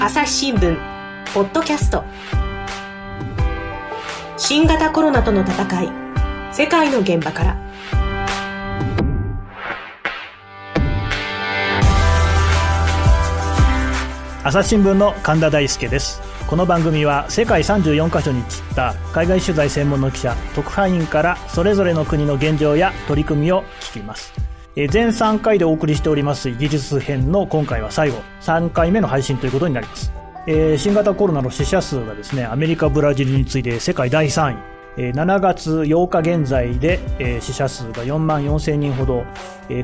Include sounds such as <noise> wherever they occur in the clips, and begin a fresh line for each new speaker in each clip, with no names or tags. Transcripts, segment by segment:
朝日新聞ポッドキャスト。新型コロナとの戦い世界の現場から。
朝日新聞の神田大輔です。この番組は世界34カ所に散った海外取材専門の記者特派員からそれぞれの国の現状や取り組みを聞きます。全3回でお送りしておりますイギリス編の今回は最後3回目の配信ということになります。新型コロナの死者数がですねアメリカブラジルに次いで世界第3位。7月8日現在で死者数が4万4千人ほど。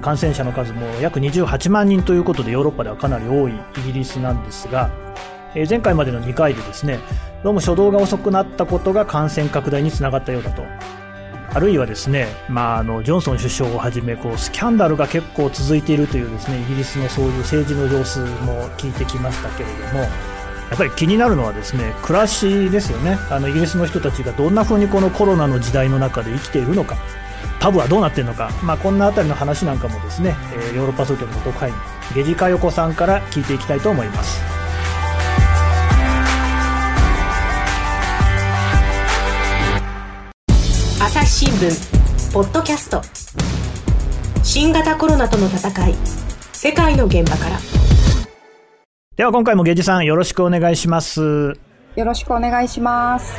感染者の数も約28万人ということでヨーロッパではかなり多いイギリスなんですが前回までの2回でですねどうも初動が遅くなったことが感染拡大につながったようだと。あるいはですね、まあ、あのジョンソン首相をはじめこうスキャンダルが結構続いているというですねイギリスのそういう政治の様子も聞いてきましたけれどもやっぱり気になるのはですね暮らしですよね。あのイギリスの人たちがどんな風にこのコロナの時代の中で生きているのか。パブはどうなっているのか、まあ、こんなあたりの話なんかもですね、えー、ヨーロッパ総局の特派員ゲジカヨコさんから聞いていきたいと思います。
朝日新聞ポッドキャスト。新型コロナとの戦い。世界の現場から。
では今回もゲジさんよろしくお願いします。
よろしくお願いします。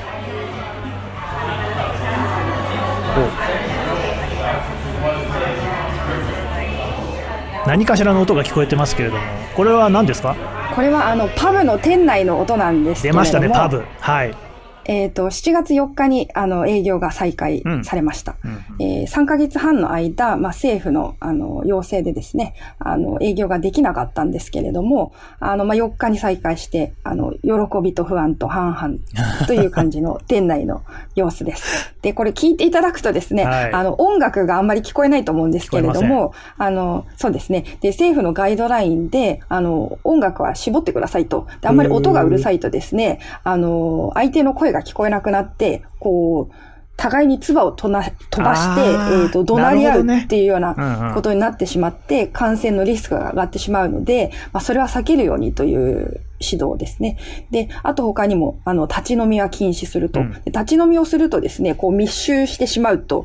何かしらの音が聞こえてますけれども。これは何ですか？
これはあのパブの店内の音なんですけれども。
出ましたねパブ。はい
えっ、ー、と、7月4日に、あの、営業が再開されました。うんうん、えー、3ヶ月半の間、まあ、政府の、あの、要請でですね、あの、営業ができなかったんですけれども、あの、まあ、4日に再開して、あの、喜びと不安と半々 <laughs> という感じの店内の様子です。で、これ聞いていただくとですね、はい、あの、音楽があんまり聞こえないと思うんですけれども、あの、そうですね。で、政府のガイドラインで、あの、音楽は絞ってくださいと。で、あんまり音がうるさいとですね、あの、相手の声が聞こえなくなって、こう、互いに唾を飛ばして、えっ、ー、と、怒鳴り合うっていうようなことになってしまって、感染のリスクが上がってしまうので、まあ、それは避けるようにという指導ですね。で、あと他にも、あの、立ち飲みは禁止すると。うん、立ち飲みをするとですね、こう密集してしまうと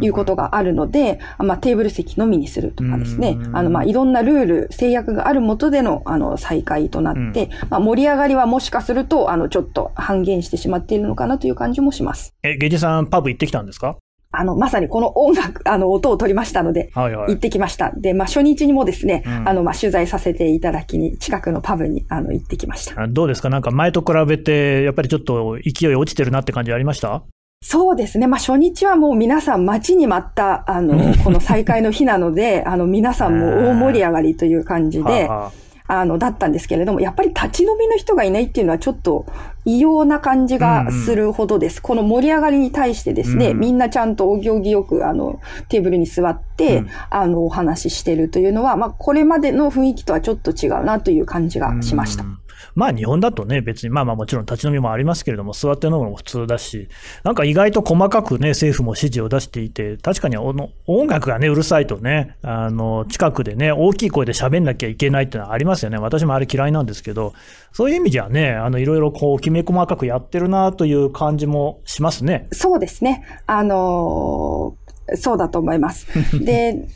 いうことがあるので、まあ、テーブル席のみにするとかですね、あの、まあ、いろんなルール、制約があるもとでの、あの、再開となって、うん、まあ、盛り上がりはもしかすると、あの、ちょっと半減してしまっているのかなという感じもします。
え、ゲジさん、パブ行ってきたんですか？
あの、まさにこの音楽、<laughs> あの、音を取りましたので、はいはい、行ってきました。で、まあ、初日にもですね、うん、あの、まあ、取材させていただきに、近くのパブに、あの、行ってきました。
どうですか？なんか前と比べて、やっぱりちょっと勢い落ちてるなって感じありました？
そうですね。まあ、初日はもう皆さん待ちに待った、あの、<laughs> この再開の日なので、あの、皆さんも大盛り上がりという感じで、ははあの、だったんですけれども、やっぱり立ち飲みの人がいないっていうのはちょっと異様な感じがするほどです。うんうん、この盛り上がりに対してですね、うん、みんなちゃんとお行儀よく、あの、テーブルに座って、うん、あの、お話ししてるというのは、まあ、これまでの雰囲気とはちょっと違うなという感じがしました。うん
まあ日本だとね、別に、まあまあもちろん立ち飲みもありますけれども、座って飲むのも普通だし、なんか意外と細かくね、政府も指示を出していて、確かに音楽がね、うるさいとね、あの、近くでね、大きい声で喋んなきゃいけないっていうのはありますよね。私もあれ嫌いなんですけど、そういう意味じゃね、あの、いろいろこう、きめ細かくやってるなという感じもしますね。
そうですね。あのー、そうだと思います。で、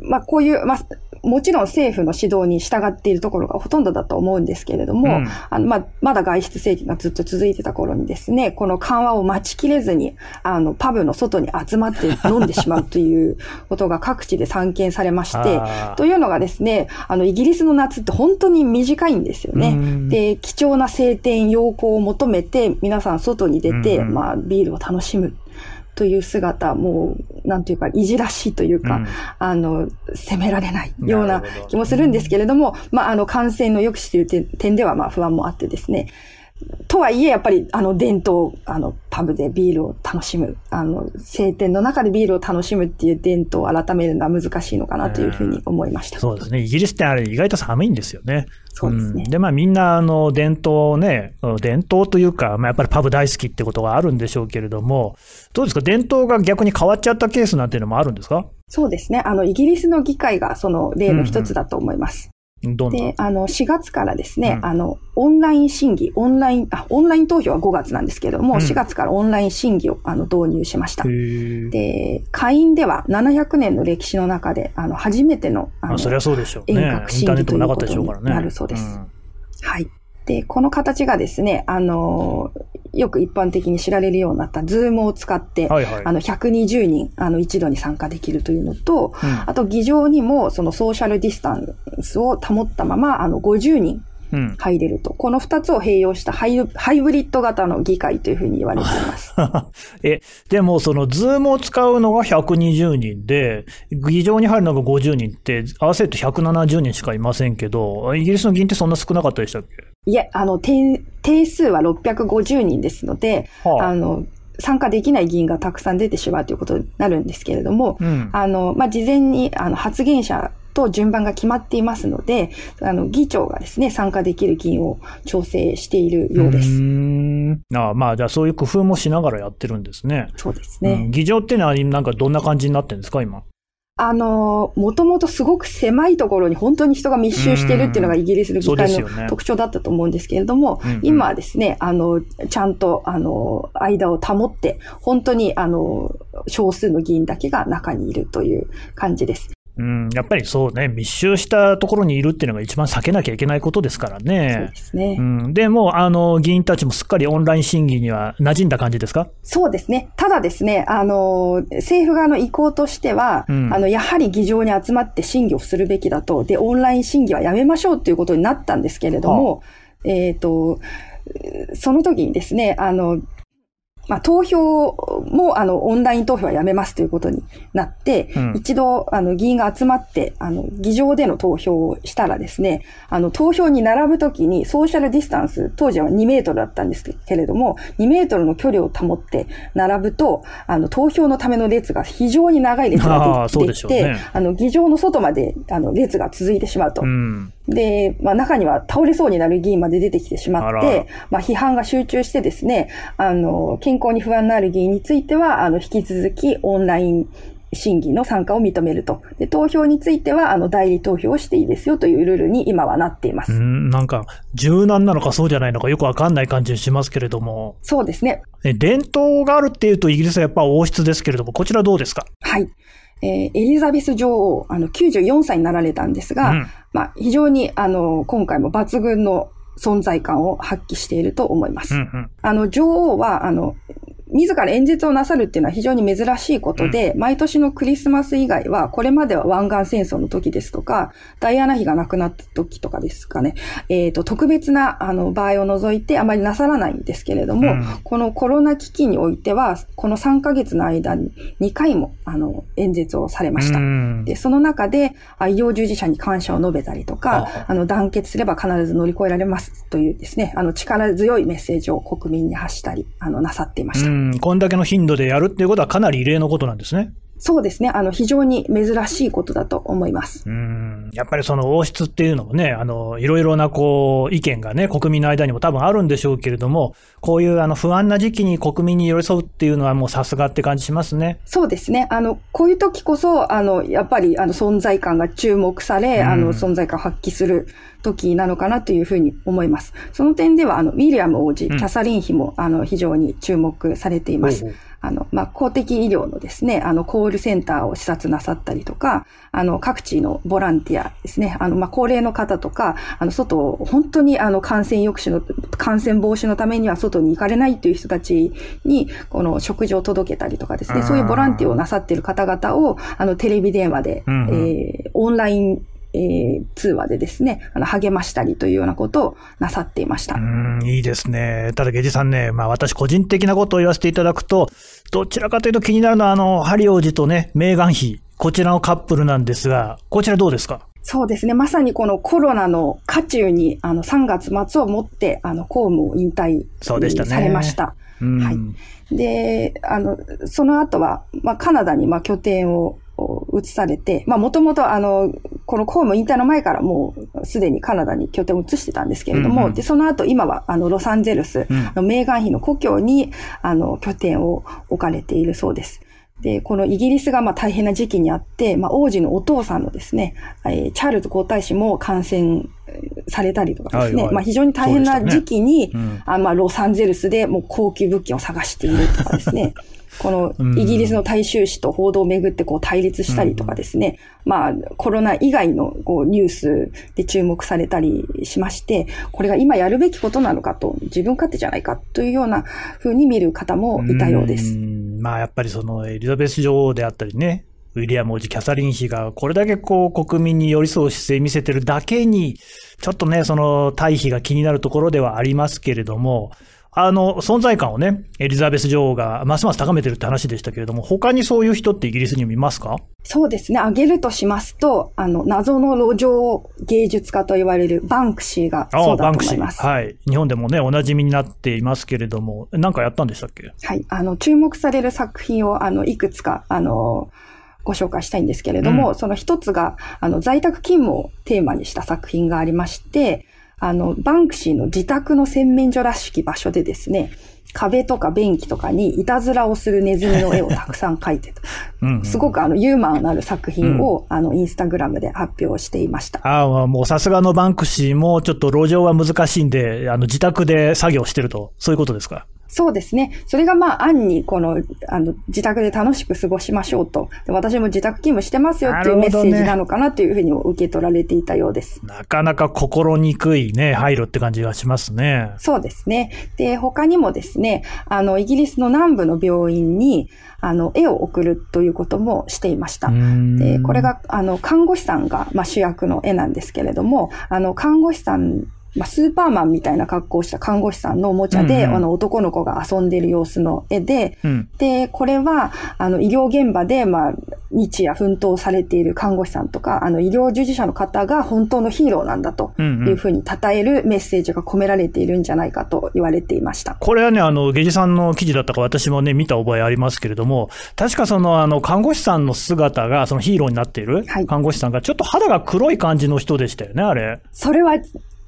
まあ、こういう、まあ、もちろん政府の指導に従っているところがほとんどだと思うんですけれども、うん、あの、ままだ外出制限がずっと続いてた頃にですね、この緩和を待ちきれずに、あの、パブの外に集まって飲んでしまうということが各地で散見されまして、というのがですね、あの、イギリスの夏って本当に短いんですよね。で、貴重な晴天、陽光を求めて、皆さん外に出て、まあ、ビールを楽しむ。という姿、もう、なんていうか、いじらしいというか、うん、あの、責められないような気もするんですけれども、まあ、あの、感染の抑止という点では、まあ、不安もあってですね、とはいえ、やっぱり、あの、伝統、あの、パブでビールを楽しむ、あの、晴天の中でビールを楽しむっていう伝統を改めるのは難しいのかなというふうに思いました。
そうですね。イギリスってあれ意外と寒いんですよね。
そうですね。
うん、で、まあみんな、あの、伝統ね、伝統というか、まあやっぱりパブ大好きってことがあるんでしょうけれども、どうですか？伝統が逆に変わっちゃったケースなんていうのもあるんですか？
そうですね。あの、イギリスの議会がその例の一つだと思います。で、あの、4月からですね、うん、あの、オンライン審議、オンライン、あ、オンライン投票は5月なんですけれども、うん、4月からオンライン審議をあの導入しました。で、会員では700年の歴史の中で、あの、初めての、あの、
そりゃそうでしょう、
ね、遠隔審議ということになるそうです。はい。で、この形がですね、あの、よく一般的に知られるようになった Zoom を使って、はいはい、あの、120人、あの、一度に参加できるというのと、うん、あと、議場にも、そのソーシャルディスタンスを保ったまま、あの、50人入れると。うん、この二つを併用したハイハイブリッド型の議会というふうに言われています。<laughs>
え、でもその Zoom を使うのが120人で、議場に入るのが50人って、合わせると170人しかいませんけど、イギリスの議員ってそんな少なかったでしたっけ？
いえ、あの、定数は650人ですので、はあ、あの、参加できない議員がたくさん出てしまうということになるんですけれども、うん、あの、まあ、事前に、あの、発言者と順番が決まっていますので、あの、議長がですね、参加できる議員を調整しているようです。
ああまあ、じゃあそういう工夫もしながらやってるんですね。
そうですね。
うん、議場っていうのはなんかどんな感じになってるんですか、今？
あの、もともとすごく狭いところに本当に人が密集してるっていうのがイギリスの議会の特徴だったと思うんですけれども、ねうんうん、今はですね、あの、ちゃんと、あの、間を保って、本当に、あの、少数の議員だけが中にいるという感じです。
うん、やっぱりそうね、密集したところにいるっていうのが一番避けなきゃいけないことですからね。
そうですね。
うん、でも、あの、議員たちもすっかりオンライン審議には馴染んだ感じですか？
そうですね。ただですね、あの、政府側の意向としては、うん、あの、やはり議場に集まって審議をするべきだと、で、オンライン審議はやめましょうということになったんですけれども、はあ、えっ、ー、と、その時にですね、あの、まあ、投票も、あの、オンライン投票はやめますということになって、うん、一度、あの、議員が集まって、あの、議場での投票をしたらですね、あの、投票に並ぶときに、ソーシャルディスタンス、当時は2メートルだったんですけれども、2メートルの距離を保って並ぶと、あの、投票のための列が非常に長い列ができて、ね、あの、議場の外まで、あの、列が続いてしまうと。うんで、まあ中には倒れそうになる議員まで出てきてしまって、まあ批判が集中してですね、あの、健康に不安のある議員については、あの、引き続きオンライン審議の参加を認めると。で、投票については、あの、代理投票をしていいですよというルールに今はなっています。う
ん、なんか、柔軟なのかそうじゃないのかよくわかんない感じしますけれども。
そうですね。
伝統があるっていうとイギリスはやっぱ王室ですけれども、こちらどうですか？
はい。えー、エリザベス女王、あの、94歳になられたんですが、うん、まあ、非常に、あの、今回も抜群の存在感を発揮していると思います。うんうん、あの、女王は、あの、自ら演説をなさるっていうのは非常に珍しいことで、うん、毎年のクリスマス以外は、これまでは湾岸戦争の時ですとか、ダイアナ妃が亡くなった時とかですかね、えっ、ー、と、特別な、あの、場合を除いてあまりなさらないんですけれども、うん、このコロナ危機においては、この3ヶ月の間に2回も、あの、演説をされました。うん、で、その中で、医療従事者に感謝を述べたりとか、あの、団結すれば必ず乗り越えられますというですね、あの、力強いメッセージを国民に発したり、あの、なさっていました。
こんだけの頻度でやるっていうことはかなり異例のことなんですね。
そうですね。あの、非常に珍しいことだと思います。
うん。やっぱりその王室っていうのもね、あの、いろいろなこう、意見がね、国民の間にも多分あるんでしょうけれども、こういうあの、不安な時期に国民に寄り添うっていうのはもうさすがって感じしますね。
そうですね。あの、こういう時こそ、あの、やっぱりあの、存在感が注目され、あの、存在感を発揮する時なのかなというふうに思います。その点では、あの、ウィリアム王子、キャサリン妃も、あの、非常に注目されています。あの、まあ、公的医療のですね、あの、コールセンターを視察なさったりとか、あの、各地のボランティアですね、あの、まあ、高齢の方とか、あの、外を、本当にあの、感染抑止の、感染防止のためには外に行かれないという人たちに、この食事を届けたりとかですね、そういうボランティアをなさっている方々を、あの、テレビ電話で、うんうん、えー、オンラインえー、通話でですね、あの、励ましたりというようなことをなさっていました。う
ん、いいですね。ただ、ゲジさんね、まあ私個人的なことを言わせていただくと、どちらかというと気になるのは、あの、ハリ王子とね、メーガン妃、こちらのカップルなんですが、こちらどうですか？
そうですね。まさにこのコロナの渦中に、あの、3月末をもって、あの、公務を引退されました。
ね、は
い。で、あの、その後は、まあ、カナダに、まあ、拠点を移されて、まあもともとあの、この公務引退の前からもうすでにカナダに拠点を移してたんですけれども、うんうん、で、その後今はあの、ロサンゼルスのメーガン妃の故郷にあの、拠点を置かれているそうです。で、このイギリスがまあ大変な時期にあって、まあ、王子のお父さんのですね、えー、チャールズ皇太子も感染されたりとかですね、はいはい、まあ非常に大変な時期に、ねうん、あまあロサンゼルスでもう高級物件を探しているとかですね、<laughs> このイギリスの大衆紙と報道をめぐってこう対立したりとかですね、うん、まあコロナ以外のこうニュースで注目されたりしまして、これが今やるべきことなのかと、自分勝手じゃないかというような風に見る方もいたようです。
まあやっぱりそのエリザベス女王であったりね、ウィリアム王子、キャサリン妃がこれだけこう国民に寄り添う姿勢見せてるだけに、ちょっとね、その対比が気になるところではありますけれども、あの、存在感をね、エリザベス女王がますます高めてるって話でしたけれども、他にそういう人ってイギリスにもいますか？
そうですね。挙げるとしますと、あの、謎の路上芸術家と言われるバンクシーがそうだと思います。
はい。日本でもね、お馴染みになっていますけれども、何かやったんでしたっけ？
はい。あの、注目される作品を、あの、いくつか、あの、ご紹介したいんですけれども、うん、その一つが、あの、在宅勤務をテーマにした作品がありまして、あの、バンクシーの自宅の洗面所らしき場所でですね、壁とか便器とかにいたずらをするネズミの絵をたくさん描いてと。<laughs> すごくあの、ユーモアのある作品を、うん、あの、インスタグラムで発表していました。
ああ、もうさすがのバンクシーもちょっと路上は難しいんで、あの、自宅で作業してると、そういうことですか？
そうですね。それがまあ、案に、この、あの、自宅で楽しく過ごしましょうと。私も自宅勤務してますよっていうメッセージなのかなというふうにも受け取られていたようです。
ななかなか心にくいね、配慮って感じがしますね。
そうですね。で、他にもですね、あの、イギリスの南部の病院に、あの、絵を送るということもしていました。で、これが、あの、看護師さんが、まあ、主役の絵なんですけれども、あの、看護師さんまあ、スーパーマンみたいな格好をした看護師さんのおもちゃで、うんうん、あの、男の子が遊んでる様子の絵で、うん、で、これは、あの、医療現場で、まあ、日夜奮闘されている看護師さんとか、あの、医療従事者の方が本当のヒーローなんだというふうに称えるメッセージが込められているんじゃないかと言われていました。
これはね、あの、ゲジさんの記事だったか私もね、見た覚えありますけれども、確かその、あの、看護師さんの姿が、そのヒーローになっている看護師さんが、ちょっと肌が黒い感じの人でしたよね、あれ。
それは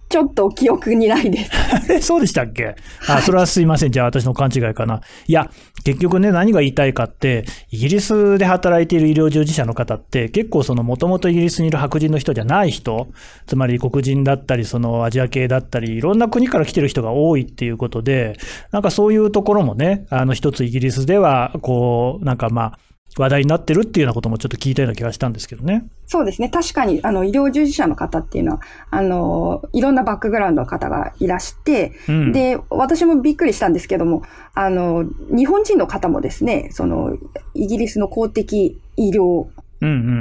ちょっと記憶にないです。
え、<laughs> そうでしたっけ？あ、それはすいません。じゃあ私の勘違いかな。いや、結局ね、何が言いたいかって、イギリスで働いている医療従事者の方って、結構その、もともとイギリスにいる白人の人じゃない人、つまり黒人だったり、そのアジア系だったり、いろんな国から来てる人が多いっていうことで、なんかそういうところもね、あの一つイギリスでは、こう、なんかまあ、話題になってるっていうようなこともちょっと聞いたような気がしたんですけどね。
そうですね。確かに、あの、医療従事者の方っていうのは、あの、いろんなバックグラウンドの方がいらして、うん、で、私もびっくりしたんですけども、あの、日本人の方もですね、その、イギリスの公的医療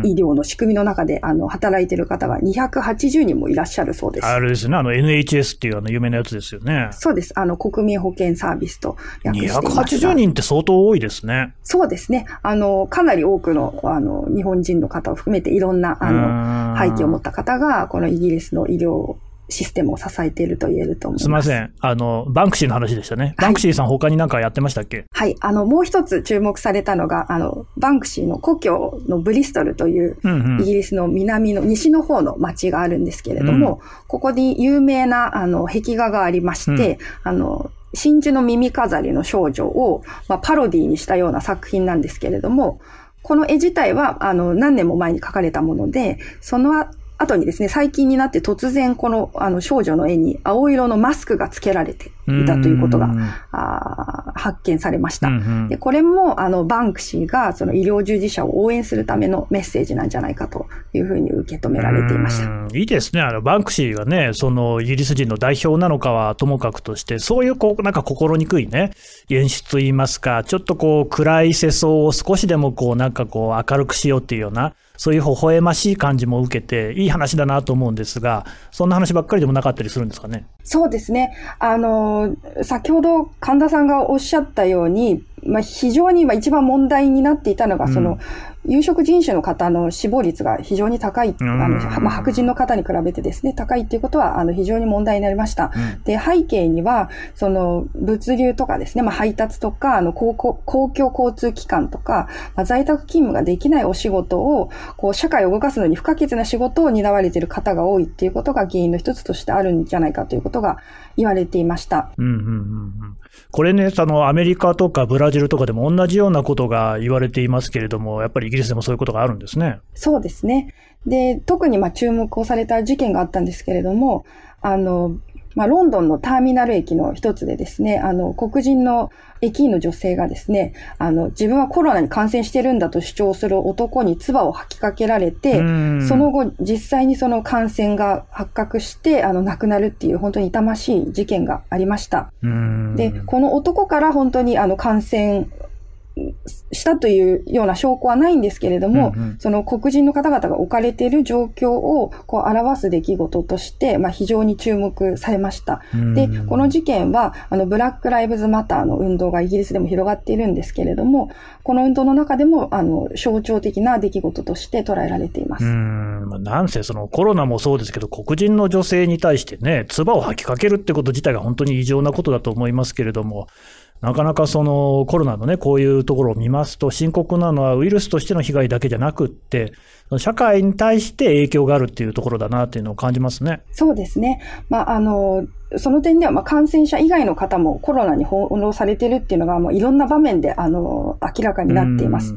医療の仕組みの中で、あの、働いてる方が280人もいらっしゃるそうです。
あれですね、あの NHS っていうあの有名なやつですよね。
そうです。あの、国民保険サービスと
訳しています280人って相当多いですね。
そうですね。あの、かなり多くの、あの、日本人の方を含めていろんな、あの、背景を持った方が、このイギリスの医療システムを支えていると言えると思います。
すみません。あの、バンクシーの話でしたね。バンクシーさん、他に何かやってましたっけ？
はい。あの、もう一つ注目されたのが、あの、バンクシーの故郷のブリストルという、イギリスの南の、西の方の町があるんですけれども、うん、ここに有名な、あの、壁画がありまして、うん、あの、真珠の耳飾りの少女を、まあ、パロディにしたような作品なんですけれども、この絵自体は、あの、何年も前に描かれたもので、その後にですね、最近になって突然このあの少女の絵に青色のマスクがつけられて。いたということがあ発見されました。でこれもあのバンクシーがその医療従事者を応援するためのメッセージなんじゃないかというふうに受け止められていました。
いいですね。あのバンクシーがね、そのイギリス人の代表なのかはともかくとして、そういうこうなんか心にくいね、演出といいますか、ちょっとこう暗い世相を少しでもこうなんかこう明るくしようっていうような、そういう微笑ましい感じも受けて、いい話だなと思うんですが、そんな話ばっかりでもなかったりするんですかね？
そうですね。あの、先ほど神田さんがおっしゃったように、まあ、非常に今一番問題になっていたのが、その、有色人種の方の死亡率が非常に高い、あの、まあ、白人の方に比べてですね、高いっていうことは、あの、非常に問題になりました。うん、で、背景には、その、物流とかですね、まあ、配達とか、あの、公公共交通機関とか、まあ、在宅勤務ができないお仕事を、こう、社会を動かすのに不可欠な仕事を担われている方が多いっていうことが原因の一つとしてあるんじゃないかということが言われていました。うんうんうんう
んこれね、あのアメリカとかブラジルとかでも同じようなことが言われていますけれども、やっぱりイギリスでもそういうことがあるんですね。
そうですね。で、特にまあ注目をされた事件があったんですけれども、あの、まあ、ロンドンのターミナル駅の一つでですね、あの、黒人の駅員の女性がですね、あの、自分はコロナに感染してるんだと主張する男に唾を吐きかけられて、その後、実際にその感染が発覚して、あの、亡くなるっていう本当に痛ましい事件がありました。で、この男から本当にあの、感染したというような証拠はないんですけれども、うんうん、その黒人の方々が置かれている状況をこう表す出来事として、まあ、非常に注目されました。で、この事件は、あの、ブラック・ライブズ・マターの運動がイギリスでも広がっているんですけれども、この運動の中でも、あの、象徴的な出来事として捉えられています。う
ん、なんせそのコロナもそうですけど、黒人の女性に対してね、唾を吐きかけるってこと自体が本当に異常なことだと思いますけれども、なかなかそのコロナのね、こういうところを見ますと、深刻なのはウイルスとしての被害だけじゃなくって、社会に対して影響があるっていうところだなっていうのを感じますね。
そうですね。まあ、あの、その点では、まあ、感染者以外の方もコロナに翻弄されてるっていうのが、もういろんな場面で、あの、明らかになっています。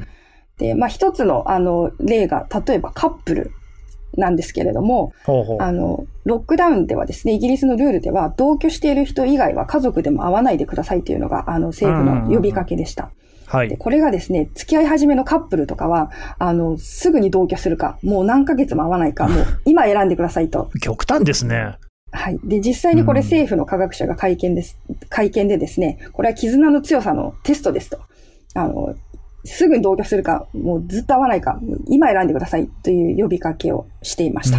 で、まあ、一つの、あの、例が、例えばカップルなんですけれども、ほうほうあの、ロックダウンではですね、イギリスのルールでは、同居している人以外は家族でも会わないでくださいというのが、あの、政府の呼びかけでした。はい。で、これがですね、付き合い始めのカップルとかは、あの、すぐに同居するか、もう何ヶ月も会わないか、もう今選んでくださいと。
極端ですね。
はい。で、実際にこれ政府の科学者が会見です、会見でですね、これは絆の強さのテストですと。あの、すぐに同居するか、もうずっと会わないか、今選んでくださいという呼びかけをしていました。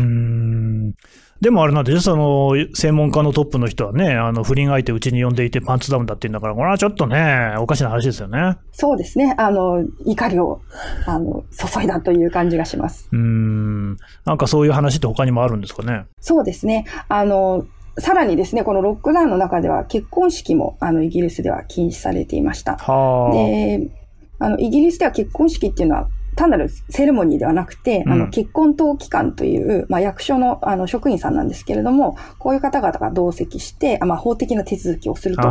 でもあれなんでその、専門家のトップの人はね、あの、不倫相手うちに呼んでいてパンツダウンだって言うんだから、これはちょっとね、おかしな話ですよね。
そうですね。あの、怒りを、あの、注いだという感じがします。
うん。なんかそういう話って他にもあるんですかね？
そうですね。あの、さらにですね、このロックダウンの中では結婚式もあのイギリスでは禁止されていました。で、あの、イギリスでは結婚式っていうのは、単なるセレモニーではなくて、うん、あの、結婚登記官という、まあ、役所の、あの、職員さんなんですけれども、こういう方々が同席して、まあ、法的な手続きをすると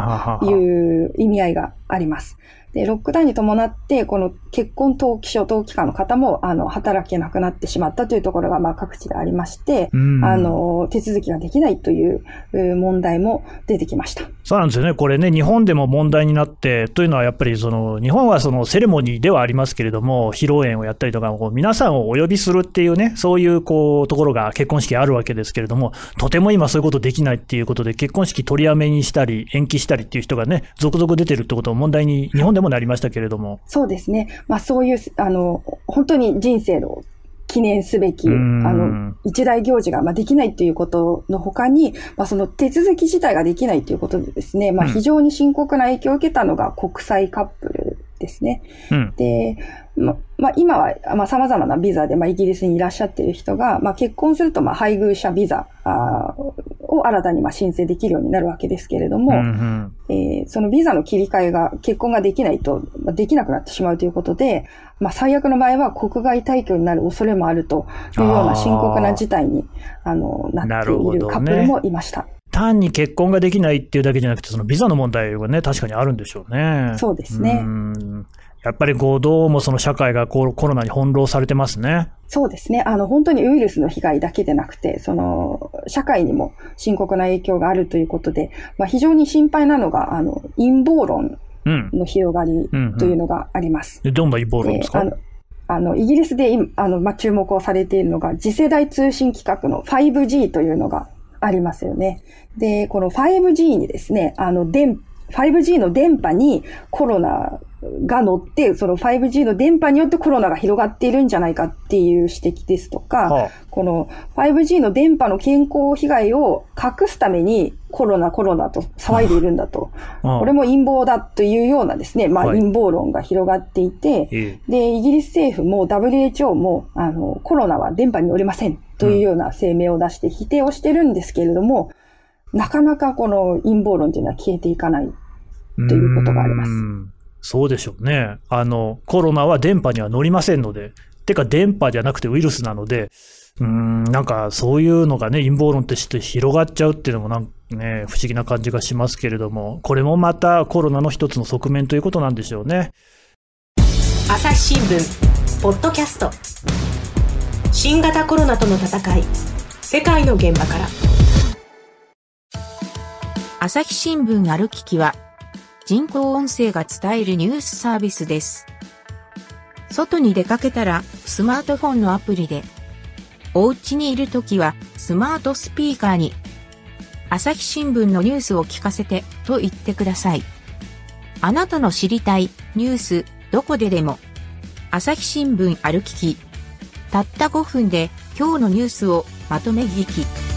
いう意味合いがあります。で、ロックダウンに伴って、この結婚登記書登記官の方も、あの、働けなくなってしまったというところが、まあ、各地でありまして、あの、手続きができないという問題も出てきました。
そうなんですよね。これね、日本でも問題になって、というのはやっぱりその、日本はそのセレモニーではありますけれども、披露宴をやったりとか、こう皆さんをお呼びするっていうね、そういうこう、ところが結婚式あるわけですけれども、とても今そういうことできないっていうことで、結婚式取りやめにしたり、延期したりっていう人がね、続々出てるってことも問題に日本でもなりましたけれども。
そうですね。まあそういう、あの、本当に人生の記念すべき、あの、一大行事が、まあ、できないということの他に、まあ、その手続き自体ができないということでですね、まあ、非常に深刻な影響を受けたのが国際カップルですね。うん、で、ま、まあ、今は、まあ、様々なビザで、まあ、イギリスにいらっしゃっている人が、まあ、結婚すると、まあ、配偶者ビザあを新たに、まあ、申請できるようになるわけですけれども、うんうん、えー、そのビザの切り替えが、結婚ができないと、まあ、できなくなってしまうということで、まあ、最悪の場合は国外退去になる恐れもあるというような深刻な事態に、あの、なっているカップルもいました。
単に結婚ができないっていうだけじゃなくて、そのビザの問題がね、確かにあるんでしょうね。
そうですね。
やっぱりこう、どうもその社会がコロナに翻弄されてますね。
そうですね。あの、本当にウイルスの被害だけでなくて、その、社会にも深刻な影響があるということで、まあ、非常に心配なのが、あの、陰謀論の広がりというのがあります。
うんうん、どんな陰謀論ですか？
あの、イギリスで今、あの、まあ、注目をされているのが、次世代通信規格の 5G というのがありますよね。で、この 5G にですね、あの、電、5G の電波にコロナが乗って、その 5G の電波によってコロナが広がっているんじゃないかっていう指摘ですとか、はあ、この 5G の電波の健康被害を隠すためにコロナコロナと騒いでいるんだと。はあ、これも陰謀だというようなですね、まあ陰謀論が広がっていて、はい、で、イギリス政府も WHO も、あの、コロナは電波によりませんというような声明を出して否定をしてるんですけれども、うん、なかなかこの陰謀論というのは消えていかないということがあります。
そうでしょうね。あの、コロナは電波には乗りませんので、てか電波じゃなくてウイルスなので、うん、なんかそういうのがね、陰謀論として広がっちゃうっていうのもなんかね、不思議な感じがしますけれども、これもまたコロナの一つの側面ということなんでしょうね。
朝日新聞、ポッドキャスト。新型コロナとの戦い、世界の現場から。
朝日新聞ある聞きは、人工音声が伝えるニュースサービスです。外に出かけたらスマートフォンのアプリで、お家にいるときはスマートスピーカーに、朝日新聞のニュースを聞かせてと言ってください。あなたの知りたいニュースどこででも、朝日新聞ある聞き。たった5分で今日のニュースをまとめ聞き。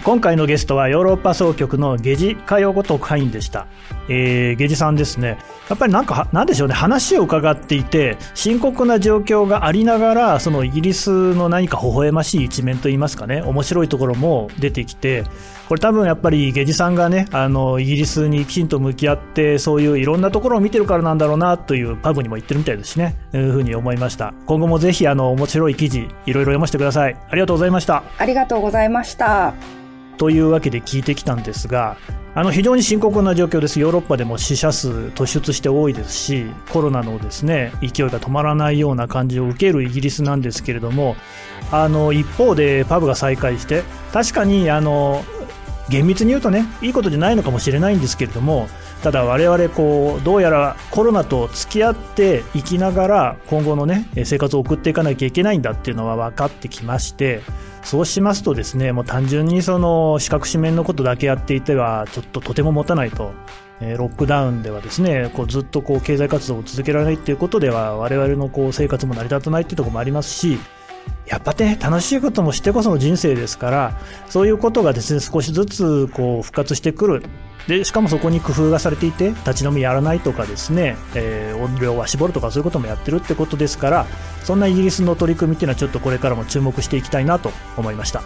今回のゲストはヨーロッパ総局のゲジ佳代子特派員でした。えー、ゲジさんですね。やっぱりなんか、なんでしょうね、話を伺っていて、深刻な状況がありながら、そのイギリスの何か微笑ましい一面といいますかね、面白いところも出てきて、これ多分やっぱりゲジさんがね、あの、イギリスにきちんと向き合って、そういういろんなところを見てるからなんだろうな、というパブにも言ってるみたいですしね、いうふうに思いました。今後もぜひ、あの、面白い記事、いろいろ読ませてください。ありがとうございました。
ありがとうございました。
というわけで聞いてきたんですが、あの非常に深刻な状況です。ヨーロッパでも死者数突出して多いですし、コロナのですね、勢いが止まらないような感じを受けるイギリスなんですけれども、あの一方でパブが再開して、確かにあの厳密に言うとね、いいことじゃないのかもしれないんですけれども、ただ我々こう、どうやらコロナと付き合っていきながら今後のね、生活を送っていかなきゃいけないんだっていうのは分かってきまして、そうしますとですね、もう単純にその資格紙面のことだけやっていては、ちょっととても持たないと。えロックダウンではですね、こうずっとこう経済活動を続けられないっていうことでは、我々のこう生活も成り立たないっていうところもありますし、やっぱね、楽しいこともしてこその人生ですから、そういうことがですね、少しずつこう復活してくる。で、しかもそこに工夫がされていて、立ち飲みやらないとかですね、えー、音量は絞るとかそういうこともやってるってことですから、そんなイギリスの取り組みっていうのはちょっとこれからも注目していきたいなと思いました。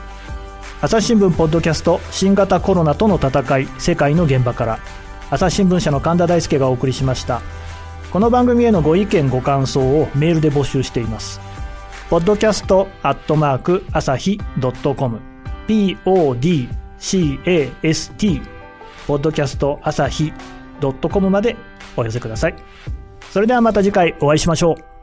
朝日新聞ポッドキャスト、新型コロナとの戦い、世界の現場から、朝日新聞社の神田大輔がお送りしました。この番組へのご意見ご感想をメールで募集しています。podcast.asahi.com podcast ポッドキャスト朝日 .com までお寄せください。それではまた次回お会いしましょう。